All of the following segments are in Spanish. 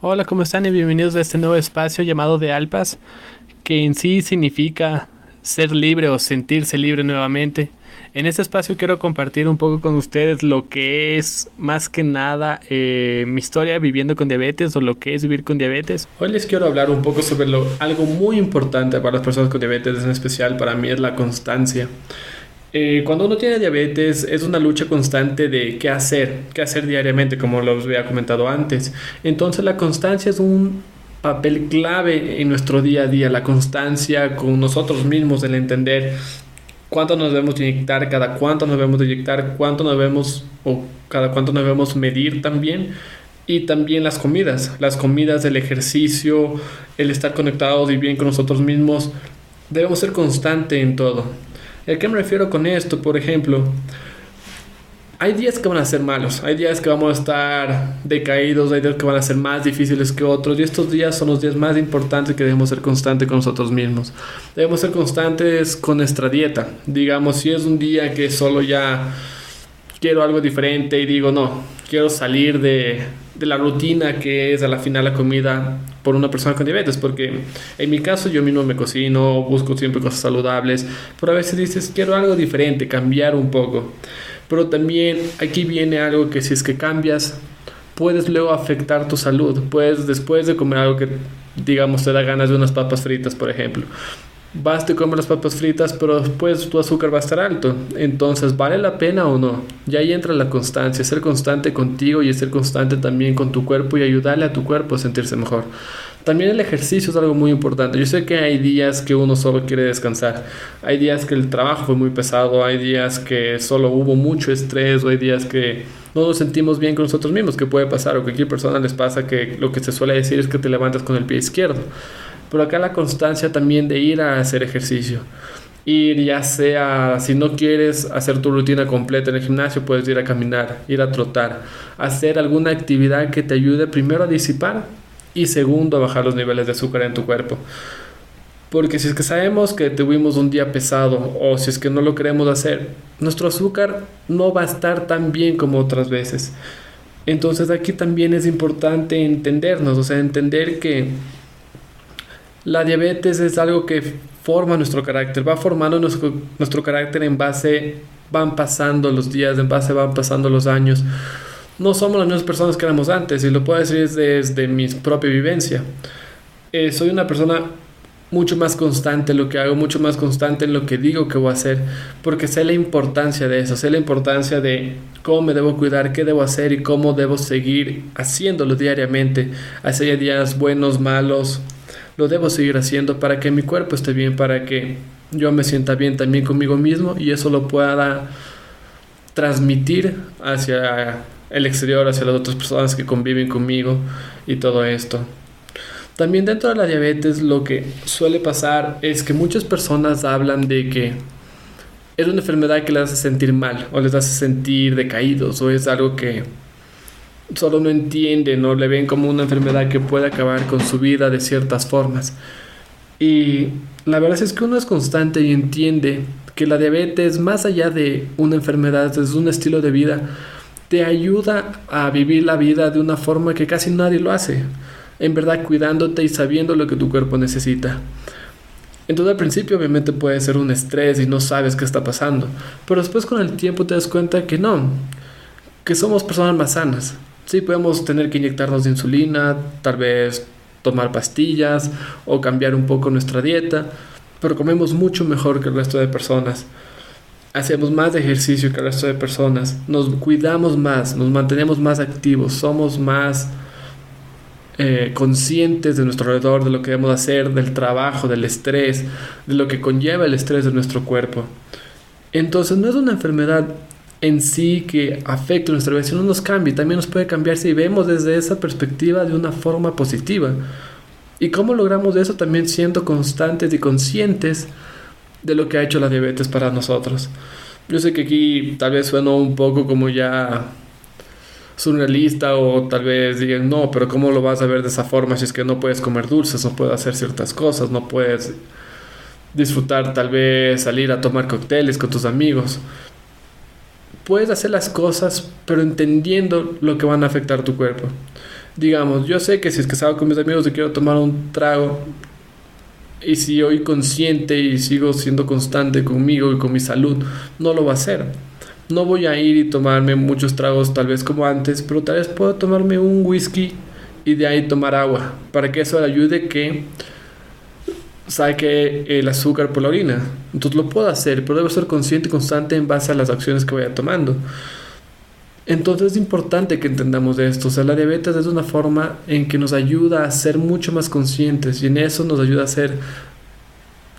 Hola, ¿cómo están? Y bienvenidos a este nuevo espacio llamado de Alpas, que en sí significa ser libre o sentirse libre nuevamente. En este espacio quiero compartir un poco con ustedes lo que es más que nada eh, mi historia viviendo con diabetes o lo que es vivir con diabetes. Hoy les quiero hablar un poco sobre lo, algo muy importante para las personas con diabetes, en especial para mí es la constancia. Eh, cuando uno tiene diabetes es una lucha constante de qué hacer, qué hacer diariamente, como lo había comentado antes. Entonces la constancia es un papel clave en nuestro día a día, la constancia con nosotros mismos, el entender cuánto nos debemos inyectar, cada cuánto nos debemos inyectar, cuánto nos debemos o cada cuánto nos debemos medir también. Y también las comidas, las comidas, el ejercicio, el estar conectados y bien con nosotros mismos. Debemos ser constante en todo. ¿A qué me refiero con esto? Por ejemplo, hay días que van a ser malos, hay días que vamos a estar decaídos, hay días que van a ser más difíciles que otros y estos días son los días más importantes que debemos ser constantes con nosotros mismos. Debemos ser constantes con nuestra dieta. Digamos, si es un día que solo ya quiero algo diferente y digo, no, quiero salir de, de la rutina que es a la final la comida por una persona con diabetes, porque en mi caso yo mismo me cocino, busco siempre cosas saludables, pero a veces dices, quiero algo diferente, cambiar un poco. Pero también aquí viene algo que si es que cambias, puedes luego afectar tu salud. Puedes después de comer algo que digamos te da ganas de unas papas fritas, por ejemplo vas, te comer las papas fritas, pero después tu azúcar va a estar alto. Entonces, ¿vale la pena o no? Y ahí entra la constancia, ser constante contigo y ser constante también con tu cuerpo y ayudarle a tu cuerpo a sentirse mejor. También el ejercicio es algo muy importante. Yo sé que hay días que uno solo quiere descansar. Hay días que el trabajo fue muy pesado, hay días que solo hubo mucho estrés o hay días que no nos sentimos bien con nosotros mismos, que puede pasar o cualquier persona les pasa que lo que se suele decir es que te levantas con el pie izquierdo. Pero acá la constancia también de ir a hacer ejercicio. Ir ya sea, si no quieres hacer tu rutina completa en el gimnasio, puedes ir a caminar, ir a trotar, hacer alguna actividad que te ayude primero a disipar y segundo a bajar los niveles de azúcar en tu cuerpo. Porque si es que sabemos que tuvimos un día pesado o si es que no lo queremos hacer, nuestro azúcar no va a estar tan bien como otras veces. Entonces aquí también es importante entendernos, o sea, entender que la diabetes es algo que forma nuestro carácter, va formando nuestro, nuestro carácter en base, van pasando los días, en base van pasando los años. No somos las mismas personas que éramos antes, y lo puedo decir desde, mi propia vivencia. Eh, soy una persona mucho más constante en lo que hago, mucho más constante en lo que digo que voy a hacer, porque sé la importancia de eso, sé la importancia de cómo me debo cuidar, qué debo hacer y cómo debo seguir haciéndolo diariamente, hacer días buenos, malos, lo debo seguir haciendo para que mi cuerpo esté bien, para que yo me sienta bien también conmigo mismo y eso lo pueda transmitir hacia el exterior, hacia las otras personas que conviven conmigo y todo esto. También dentro de la diabetes lo que suele pasar es que muchas personas hablan de que es una enfermedad que les hace sentir mal o les hace sentir decaídos o es algo que solo no entienden o le ven como una enfermedad que puede acabar con su vida de ciertas formas. Y la verdad es que uno es constante y entiende que la diabetes, más allá de una enfermedad, es un estilo de vida, te ayuda a vivir la vida de una forma que casi nadie lo hace. En verdad, cuidándote y sabiendo lo que tu cuerpo necesita. Entonces al principio obviamente puede ser un estrés y no sabes qué está pasando, pero después con el tiempo te das cuenta que no, que somos personas más sanas, Sí, podemos tener que inyectarnos insulina, tal vez tomar pastillas o cambiar un poco nuestra dieta, pero comemos mucho mejor que el resto de personas. Hacemos más ejercicio que el resto de personas, nos cuidamos más, nos mantenemos más activos, somos más eh, conscientes de nuestro alrededor, de lo que debemos hacer, del trabajo, del estrés, de lo que conlleva el estrés de nuestro cuerpo. Entonces no es una enfermedad en sí que afecte nuestra vida, no nos cambie, también nos puede cambiar si vemos desde esa perspectiva de una forma positiva. ¿Y cómo logramos eso? También siendo constantes y conscientes de lo que ha hecho la diabetes para nosotros. Yo sé que aquí tal vez suena un poco como ya surrealista o tal vez digan, no, pero ¿cómo lo vas a ver de esa forma si es que no puedes comer dulces, no puedes hacer ciertas cosas, no puedes disfrutar tal vez salir a tomar cócteles con tus amigos? Puedes hacer las cosas, pero entendiendo lo que van a afectar tu cuerpo. Digamos, yo sé que si es que salgo con mis amigos y quiero tomar un trago, y si hoy consciente y sigo siendo constante conmigo y con mi salud, no lo va a hacer. No voy a ir y tomarme muchos tragos tal vez como antes, pero tal vez puedo tomarme un whisky y de ahí tomar agua, para que eso ayude que saque el azúcar por la orina. Entonces lo puedo hacer, pero debo ser consciente y constante en base a las acciones que vaya tomando. Entonces es importante que entendamos esto. O sea, la diabetes es una forma en que nos ayuda a ser mucho más conscientes y en eso nos ayuda a ser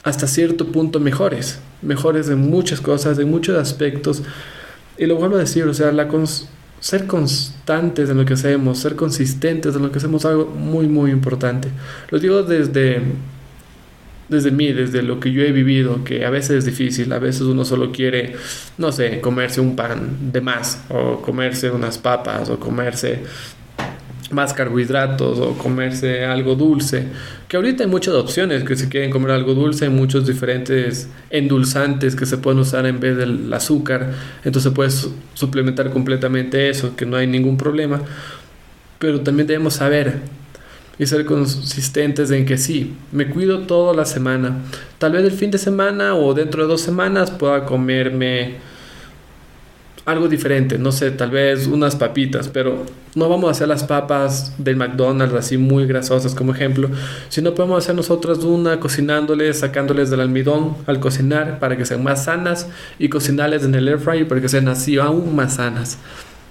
hasta cierto punto mejores. Mejores en muchas cosas, en muchos aspectos. Y lo vuelvo a decir, o sea, la ser constantes en lo que hacemos, ser consistentes en lo que hacemos es algo muy, muy importante. Lo digo desde desde mí, desde lo que yo he vivido, que a veces es difícil, a veces uno solo quiere, no sé, comerse un pan de más, o comerse unas papas, o comerse más carbohidratos, o comerse algo dulce, que ahorita hay muchas opciones que se quieren comer algo dulce, hay muchos diferentes endulzantes que se pueden usar en vez del azúcar, entonces puedes suplementar completamente eso, que no hay ningún problema, pero también debemos saber y ser consistentes en que sí, me cuido toda la semana. Tal vez el fin de semana o dentro de dos semanas pueda comerme algo diferente, no sé, tal vez unas papitas, pero no vamos a hacer las papas del McDonald's así muy grasosas como ejemplo, sino podemos hacer nosotras una cocinándoles, sacándoles del almidón al cocinar para que sean más sanas y cocinarles en el air fryer para que sean así aún más sanas.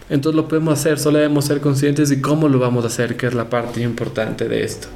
Entonces lo podemos hacer, solo debemos ser conscientes de cómo lo vamos a hacer, que es la parte importante de esto.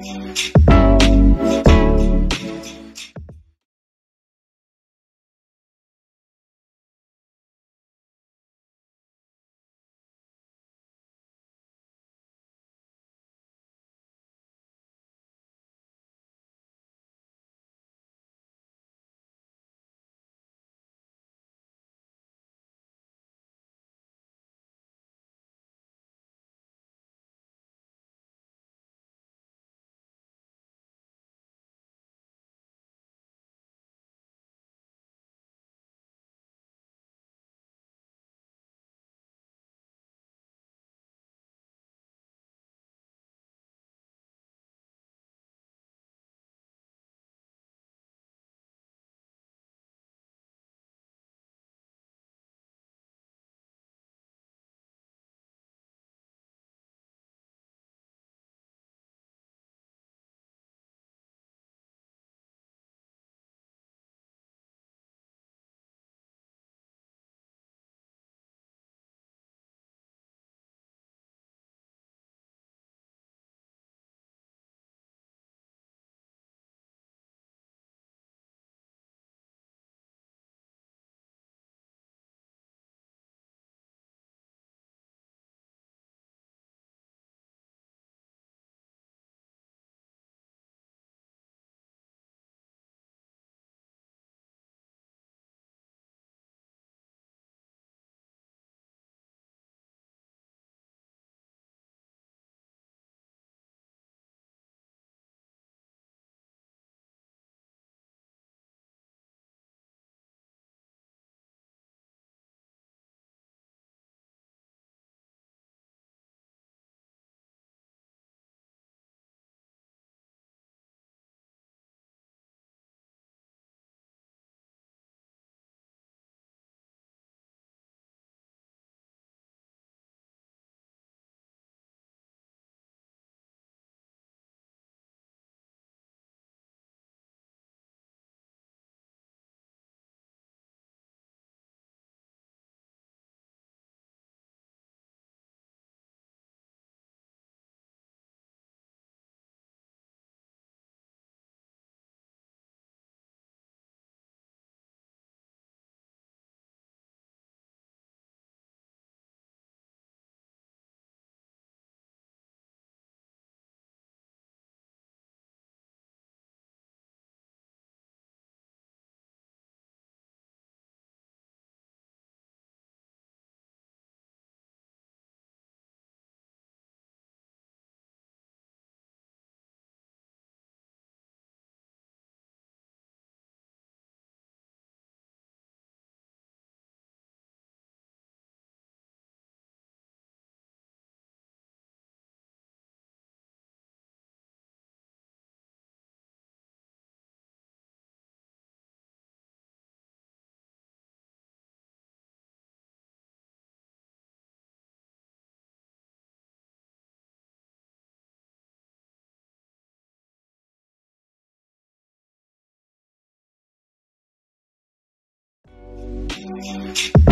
Thank you. Música